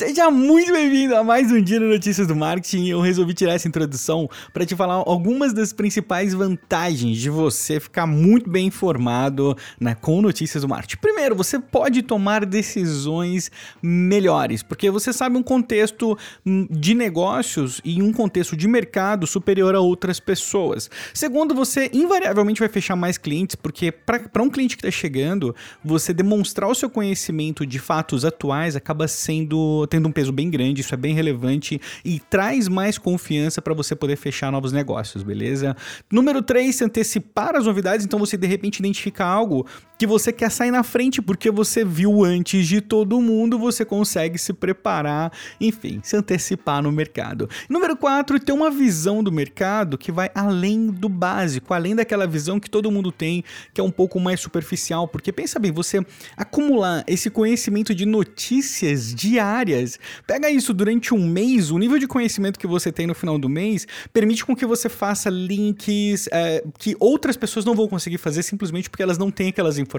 Seja muito bem-vindo a mais um dia no Notícias do Marketing. Eu resolvi tirar essa introdução para te falar algumas das principais vantagens de você ficar muito bem informado né, com notícias do marketing. Primeiro, você pode tomar decisões melhores, porque você sabe um contexto hum, de negócios e um contexto de mercado superior a outras pessoas. Segundo, você invariavelmente vai fechar mais clientes, porque para um cliente que está chegando, você demonstrar o seu conhecimento de fatos atuais acaba sendo tendo um peso bem grande, isso é bem relevante e traz mais confiança para você poder fechar novos negócios, beleza? Número 3, se antecipar as novidades, então você de repente identifica algo que você quer sair na frente porque você viu antes de todo mundo, você consegue se preparar, enfim, se antecipar no mercado. Número 4, ter uma visão do mercado que vai além do básico, além daquela visão que todo mundo tem, que é um pouco mais superficial, porque pensa bem, você acumular esse conhecimento de notícias diárias. Pega isso durante um mês, o nível de conhecimento que você tem no final do mês permite com que você faça links é, que outras pessoas não vão conseguir fazer simplesmente porque elas não têm aquelas informações.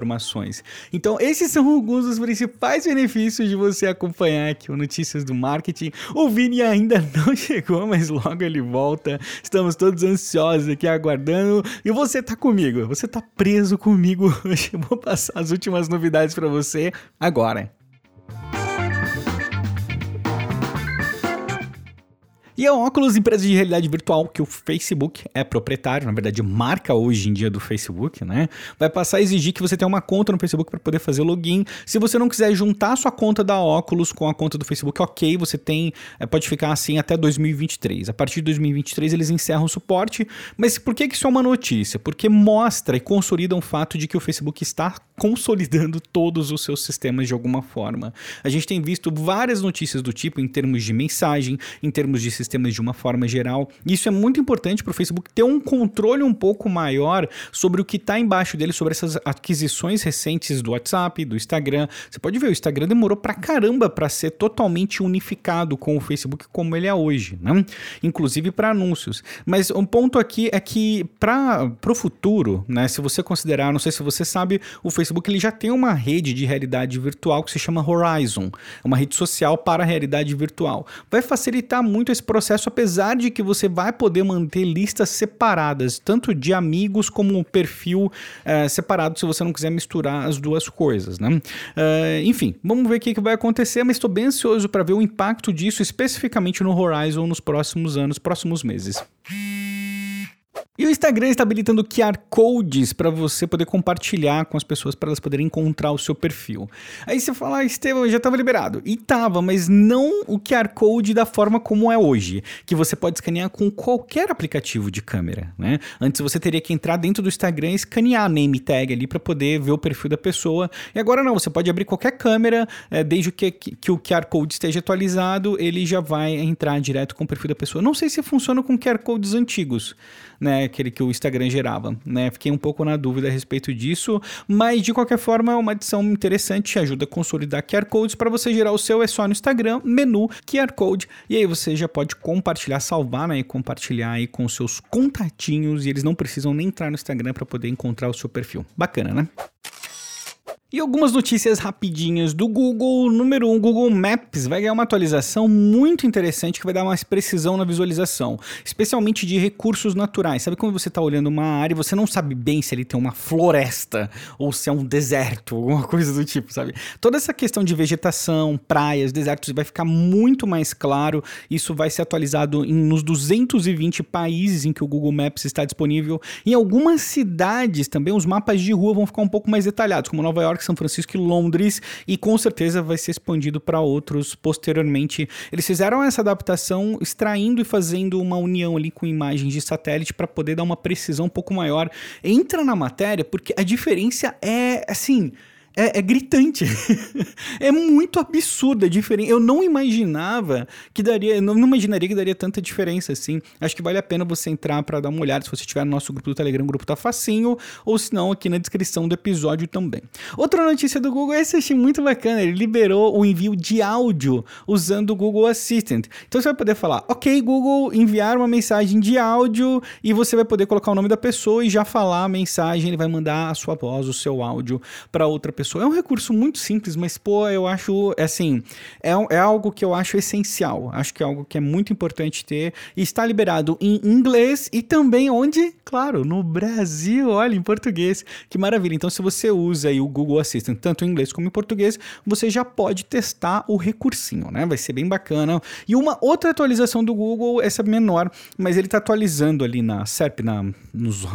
Então, esses são alguns dos principais benefícios de você acompanhar aqui o Notícias do Marketing. O Vini ainda não chegou, mas logo ele volta. Estamos todos ansiosos aqui aguardando. E você tá comigo, você tá preso comigo hoje. Eu vou passar as últimas novidades para você agora. E a Oculus, empresa de realidade virtual que o Facebook é proprietário, na verdade marca hoje em dia do Facebook, né? Vai passar a exigir que você tenha uma conta no Facebook para poder fazer login. Se você não quiser juntar sua conta da Oculus com a conta do Facebook, ok, você tem, é, pode ficar assim até 2023. A partir de 2023 eles encerram o suporte. Mas por que, isso é uma notícia? Porque mostra e consolida o fato de que o Facebook está consolidando todos os seus sistemas de alguma forma. A gente tem visto várias notícias do tipo em termos de mensagem, em termos de sistema sistemas de uma forma geral. Isso é muito importante para o Facebook ter um controle um pouco maior sobre o que está embaixo dele, sobre essas aquisições recentes do WhatsApp, do Instagram. Você pode ver, o Instagram demorou pra caramba para ser totalmente unificado com o Facebook como ele é hoje, né? Inclusive para anúncios. Mas um ponto aqui é que para o futuro, né, se você considerar, não sei se você sabe, o Facebook ele já tem uma rede de realidade virtual que se chama Horizon, uma rede social para realidade virtual. Vai facilitar muito esse processo apesar de que você vai poder manter listas separadas, tanto de amigos como um perfil uh, separado, se você não quiser misturar as duas coisas, né? Uh, enfim, vamos ver o que, que vai acontecer, mas estou bem ansioso para ver o impacto disso especificamente no Horizon nos próximos anos, próximos meses. E o Instagram está habilitando QR Codes para você poder compartilhar com as pessoas para elas poderem encontrar o seu perfil. Aí você fala, ah, Estevam, já estava liberado. E tava, mas não o QR Code da forma como é hoje, que você pode escanear com qualquer aplicativo de câmera, né? Antes você teria que entrar dentro do Instagram e escanear a name tag ali para poder ver o perfil da pessoa. E agora não, você pode abrir qualquer câmera, é, desde que, que o QR Code esteja atualizado, ele já vai entrar direto com o perfil da pessoa. Não sei se funciona com QR Codes antigos, né? aquele que o Instagram gerava, né? Fiquei um pouco na dúvida a respeito disso, mas de qualquer forma é uma adição interessante, ajuda a consolidar QR Codes para você gerar o seu, é só no Instagram, menu, QR Code, e aí você já pode compartilhar, salvar, né, e compartilhar aí com seus contatinhos, e eles não precisam nem entrar no Instagram para poder encontrar o seu perfil. Bacana, né? E algumas notícias rapidinhas do Google. Número 1, um, Google Maps vai ganhar uma atualização muito interessante que vai dar mais precisão na visualização, especialmente de recursos naturais. Sabe quando você está olhando uma área e você não sabe bem se ele tem uma floresta ou se é um deserto, alguma coisa do tipo, sabe? Toda essa questão de vegetação, praias, desertos vai ficar muito mais claro. Isso vai ser atualizado em, nos 220 países em que o Google Maps está disponível. Em algumas cidades também os mapas de rua vão ficar um pouco mais detalhados, como Nova York são Francisco e Londres, e com certeza vai ser expandido para outros posteriormente. Eles fizeram essa adaptação extraindo e fazendo uma união ali com imagens de satélite para poder dar uma precisão um pouco maior. Entra na matéria porque a diferença é assim é, é gritante. é muito absurda a diferença. Eu não imaginava que daria, não, não imaginaria que daria tanta diferença assim. Acho que vale a pena você entrar para dar uma olhada se você estiver no nosso grupo do Telegram, o grupo tá facinho, ou se não, aqui na descrição do episódio também. Outra notícia do Google, essa eu achei muito bacana, ele liberou o envio de áudio usando o Google Assistant. Então você vai poder falar, ok, Google, enviar uma mensagem de áudio e você vai poder colocar o nome da pessoa e já falar a mensagem, ele vai mandar a sua voz, o seu áudio para outra pessoa. É um recurso muito simples, mas pô, eu acho, assim, é, é algo que eu acho essencial. Acho que é algo que é muito importante ter e está liberado em inglês e também onde? Claro, no Brasil, olha, em português. Que maravilha. Então, se você usa aí o Google Assistant tanto em inglês como em português, você já pode testar o recursinho, né? Vai ser bem bacana. E uma outra atualização do Google, essa menor, mas ele está atualizando ali na SERP, na, nos, uh,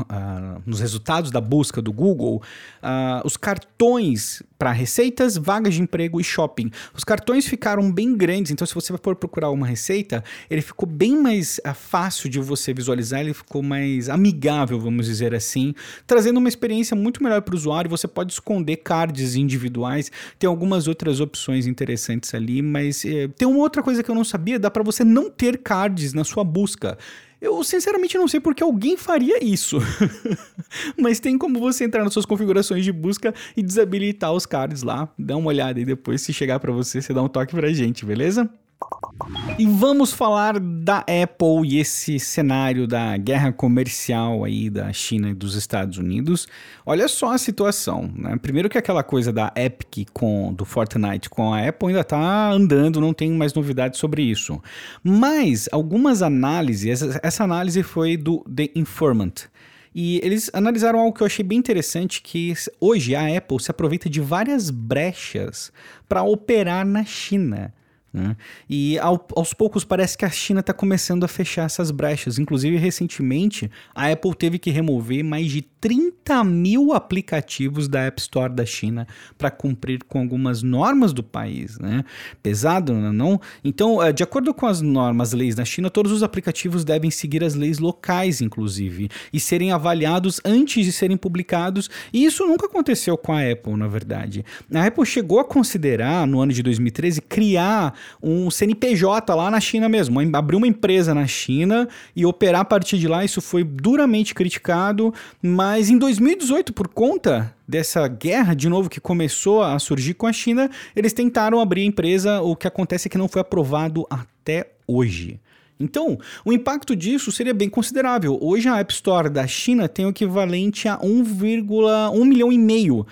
nos resultados da busca do Google, uh, os cartões para receitas, vagas de emprego e shopping. Os cartões ficaram bem grandes, então se você for procurar uma receita, ele ficou bem mais uh, fácil de você visualizar, ele ficou mais amigável, vamos dizer assim, trazendo uma experiência muito melhor para o usuário. Você pode esconder cards individuais, tem algumas outras opções interessantes ali, mas eh, tem uma outra coisa que eu não sabia, dá para você não ter cards na sua busca. Eu sinceramente não sei porque alguém faria isso. Mas tem como você entrar nas suas configurações de busca e desabilitar os cards lá. Dá uma olhada e depois, se chegar para você, você dá um toque pra gente, beleza? E vamos falar da Apple e esse cenário da guerra comercial aí da China e dos Estados Unidos. Olha só a situação, né? Primeiro que aquela coisa da Epic com do Fortnite com a Apple ainda tá andando, não tem mais novidades sobre isso. Mas algumas análises, essa, essa análise foi do The Informant. E eles analisaram algo que eu achei bem interessante, que hoje a Apple se aproveita de várias brechas para operar na China. Né? E ao, aos poucos parece que a China está começando a fechar essas brechas. Inclusive, recentemente, a Apple teve que remover mais de 30 mil aplicativos da App Store da China para cumprir com algumas normas do país. Né? Pesado, né, não? Então, eh, de acordo com as normas, leis da China, todos os aplicativos devem seguir as leis locais, inclusive, e serem avaliados antes de serem publicados. E isso nunca aconteceu com a Apple, na verdade. A Apple chegou a considerar, no ano de 2013, criar um CNPJ lá na China mesmo, abrir uma empresa na China e operar a partir de lá. Isso foi duramente criticado, mas em 2018, por conta dessa guerra de novo que começou a surgir com a China, eles tentaram abrir a empresa. O que acontece é que não foi aprovado até hoje. Então, o impacto disso seria bem considerável. Hoje a App Store da China tem o equivalente a 1,1 milhão e meio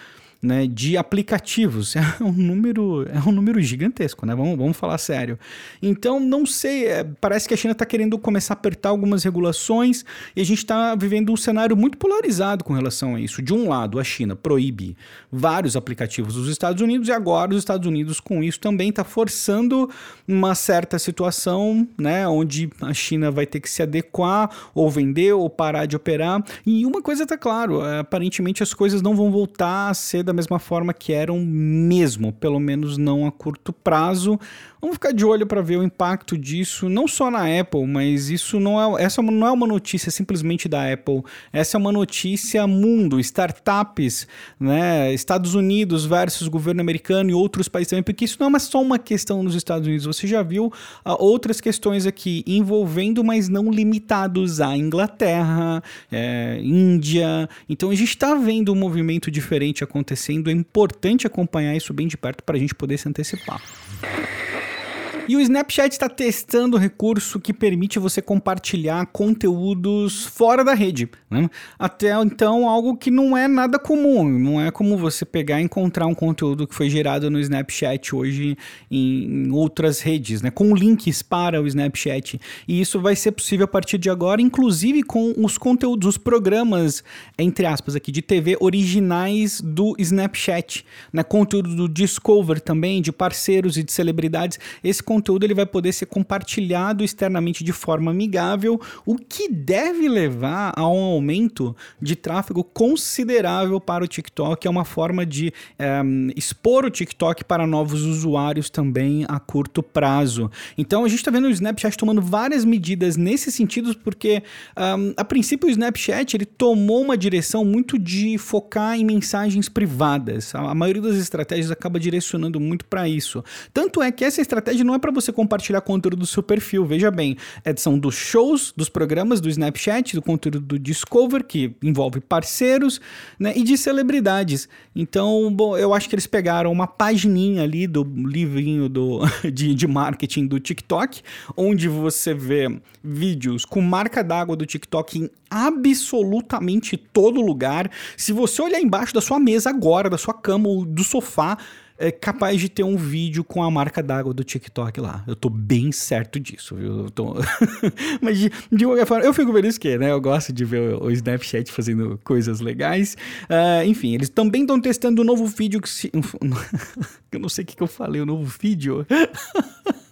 né, de aplicativos. É um número, é um número gigantesco, né? Vamos, vamos falar sério. Então, não sei, é, parece que a China está querendo começar a apertar algumas regulações e a gente está vivendo um cenário muito polarizado com relação a isso. De um lado, a China proíbe vários aplicativos dos Estados Unidos e agora os Estados Unidos com isso também está forçando uma certa situação, né, onde a China vai ter que se adequar ou vender ou parar de operar. E uma coisa está claro, é, aparentemente as coisas não vão voltar a ser da mesma forma que eram mesmo, pelo menos não a curto prazo. Vamos ficar de olho para ver o impacto disso, não só na Apple, mas isso não é, essa não é uma notícia simplesmente da Apple. Essa é uma notícia mundo, startups, né, Estados Unidos versus governo americano e outros países também, porque isso não é só uma questão nos Estados Unidos. Você já viu uh, outras questões aqui envolvendo, mas não limitados à Inglaterra, é, Índia. Então a gente está vendo um movimento diferente acontecendo. É importante acompanhar isso bem de perto para a gente poder se antecipar. E o Snapchat está testando um recurso que permite você compartilhar conteúdos fora da rede. Né? Até então, algo que não é nada comum. Não é como você pegar e encontrar um conteúdo que foi gerado no Snapchat hoje em outras redes, né? com links para o Snapchat. E isso vai ser possível a partir de agora, inclusive com os conteúdos, os programas, entre aspas, aqui de TV originais do Snapchat. Né? Conteúdo do Discover também, de parceiros e de celebridades. Esse conteúdo ele vai poder ser compartilhado externamente de forma amigável, o que deve levar a um aumento de tráfego considerável para o TikTok. É uma forma de é, expor o TikTok para novos usuários também a curto prazo. Então a gente está vendo o Snapchat tomando várias medidas nesse sentido, porque um, a princípio o Snapchat ele tomou uma direção muito de focar em mensagens privadas. A, a maioria das estratégias acaba direcionando muito para isso. Tanto é que essa estratégia não é para você compartilhar conteúdo do seu perfil. Veja bem, é, são dos shows, dos programas do Snapchat, do conteúdo do Discover, que envolve parceiros, né, e de celebridades. Então, bom, eu acho que eles pegaram uma pagininha ali do livrinho do, de, de marketing do TikTok, onde você vê vídeos com marca d'água do TikTok em absolutamente todo lugar. Se você olhar embaixo da sua mesa agora, da sua cama ou do sofá, é capaz de ter um vídeo com a marca d'água do TikTok lá. Eu tô bem certo disso, viu? Tô... Mas de, de qualquer forma, eu fico feliz que, né? Eu gosto de ver o, o Snapchat fazendo coisas legais. Uh, enfim, eles também estão testando um novo vídeo que se... eu não sei o que, que eu falei, o um novo vídeo.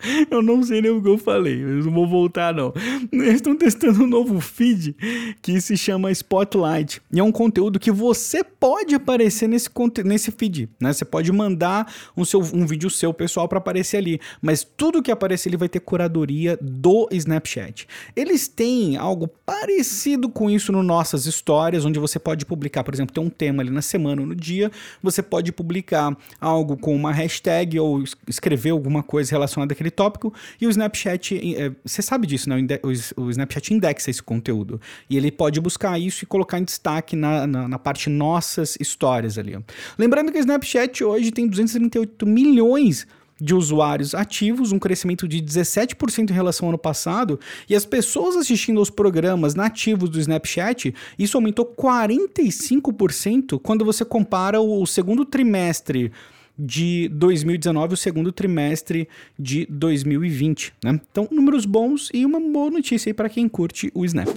Eu não sei nem o que eu falei, eu não vou voltar não. Eles estão testando um novo feed que se chama Spotlight. E é um conteúdo que você pode aparecer nesse, nesse feed, né? Você pode mandar um, seu, um vídeo seu pessoal para aparecer ali, mas tudo que aparecer ali vai ter curadoria do Snapchat. Eles têm algo parecido com isso no Nossas Histórias, onde você pode publicar, por exemplo, tem um tema ali na semana ou no dia, você pode publicar algo com uma hashtag ou escrever alguma coisa relacionada àquele tópico e o Snapchat, é, você sabe disso, né? O, o, Snapchat indexa esse conteúdo e ele pode buscar isso e colocar em destaque na, na, na parte nossas histórias ali. Lembrando que o Snapchat hoje tem 238 milhões de usuários ativos, um crescimento de 17% em relação ao ano passado, e as pessoas assistindo aos programas nativos do Snapchat, isso aumentou 45% quando você compara o segundo trimestre de 2019, o segundo trimestre de 2020. Né? Então, números bons e uma boa notícia para quem curte o Snap.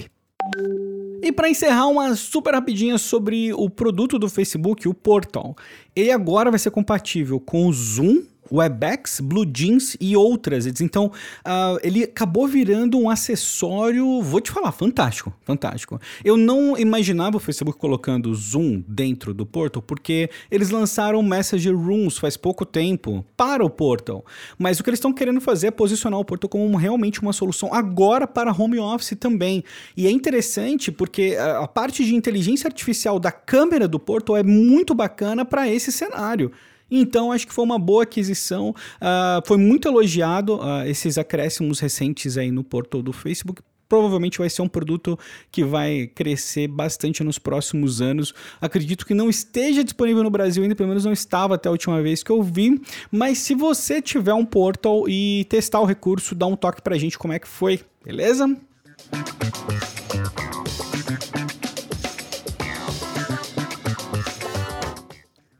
E para encerrar, uma super rapidinha sobre o produto do Facebook, o Portal. Ele agora vai ser compatível com o Zoom WebEx, Blue Jeans e outras. Então, uh, ele acabou virando um acessório, vou te falar, fantástico, fantástico. Eu não imaginava o Facebook colocando Zoom dentro do Portal, porque eles lançaram Messenger Rooms faz pouco tempo para o Portal. Mas o que eles estão querendo fazer é posicionar o Portal como realmente uma solução agora para home office também. E é interessante porque a parte de inteligência artificial da câmera do Portal é muito bacana para esse cenário. Então, acho que foi uma boa aquisição. Uh, foi muito elogiado uh, esses acréscimos recentes aí no portal do Facebook provavelmente vai ser um produto que vai crescer bastante nos próximos anos. Acredito que não esteja disponível no Brasil ainda, pelo menos não estava até a última vez que eu vi. Mas se você tiver um portal e testar o recurso, dá um toque pra gente como é que foi, beleza?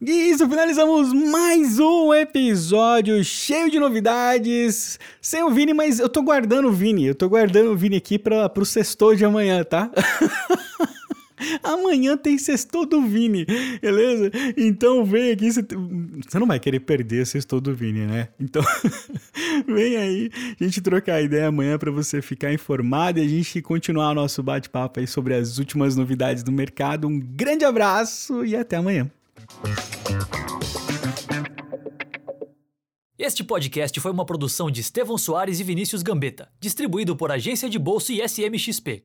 E isso, finalizamos mais um episódio cheio de novidades. Sem o Vini, mas eu tô guardando o Vini. Eu tô guardando o Vini aqui pra, pro sextor de amanhã, tá? Amanhã tem sextor do Vini, beleza? Então vem aqui, você, não vai querer perder o sextor do Vini, né? Então vem aí, a gente trocar ideia amanhã para você ficar informado e a gente continuar nosso bate-papo aí sobre as últimas novidades do mercado. Um grande abraço e até amanhã. Este podcast foi uma produção de Estevão Soares e Vinícius Gambetta, distribuído por Agência de Bolsa e SMXP.